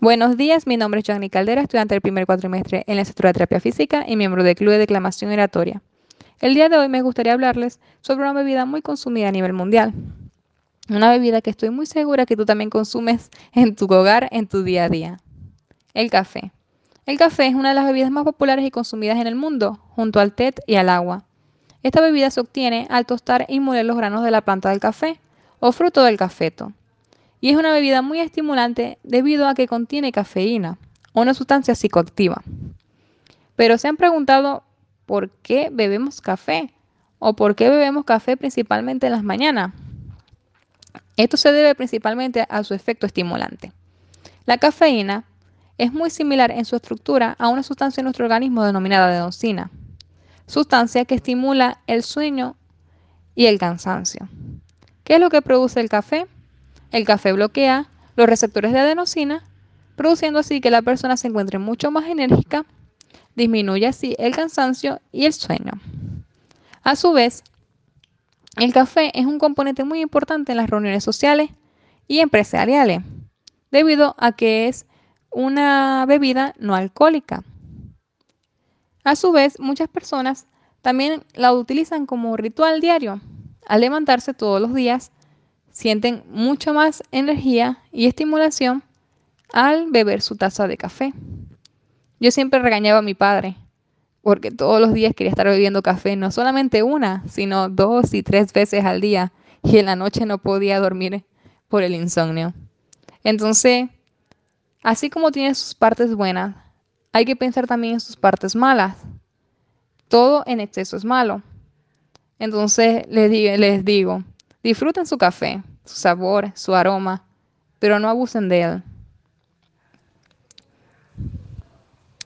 Buenos días, mi nombre es Joanny Caldera, estudiante del primer cuatrimestre en la Estructura de Terapia Física y miembro del Club de Declamación Oratoria. El día de hoy me gustaría hablarles sobre una bebida muy consumida a nivel mundial. Una bebida que estoy muy segura que tú también consumes en tu hogar, en tu día a día. El café. El café es una de las bebidas más populares y consumidas en el mundo, junto al té y al agua. Esta bebida se obtiene al tostar y moler los granos de la planta del café o fruto del cafeto y es una bebida muy estimulante debido a que contiene cafeína, una sustancia psicoactiva. Pero se han preguntado por qué bebemos café o por qué bebemos café principalmente en las mañanas. Esto se debe principalmente a su efecto estimulante. La cafeína es muy similar en su estructura a una sustancia en nuestro organismo denominada adenosina, sustancia que estimula el sueño y el cansancio. ¿Qué es lo que produce el café? El café bloquea los receptores de adenosina, produciendo así que la persona se encuentre mucho más enérgica, disminuye así el cansancio y el sueño. A su vez, el café es un componente muy importante en las reuniones sociales y empresariales, debido a que es una bebida no alcohólica. A su vez, muchas personas también la utilizan como ritual diario. Al levantarse todos los días, sienten mucho más energía y estimulación al beber su taza de café. Yo siempre regañaba a mi padre porque todos los días quería estar bebiendo café, no solamente una, sino dos y tres veces al día y en la noche no podía dormir por el insomnio. Entonces, así como tiene sus partes buenas, hay que pensar también en sus partes malas. Todo en exceso es malo. Entonces les digo, digo Disfruten su café, su sabor, su aroma, pero no abusen de él.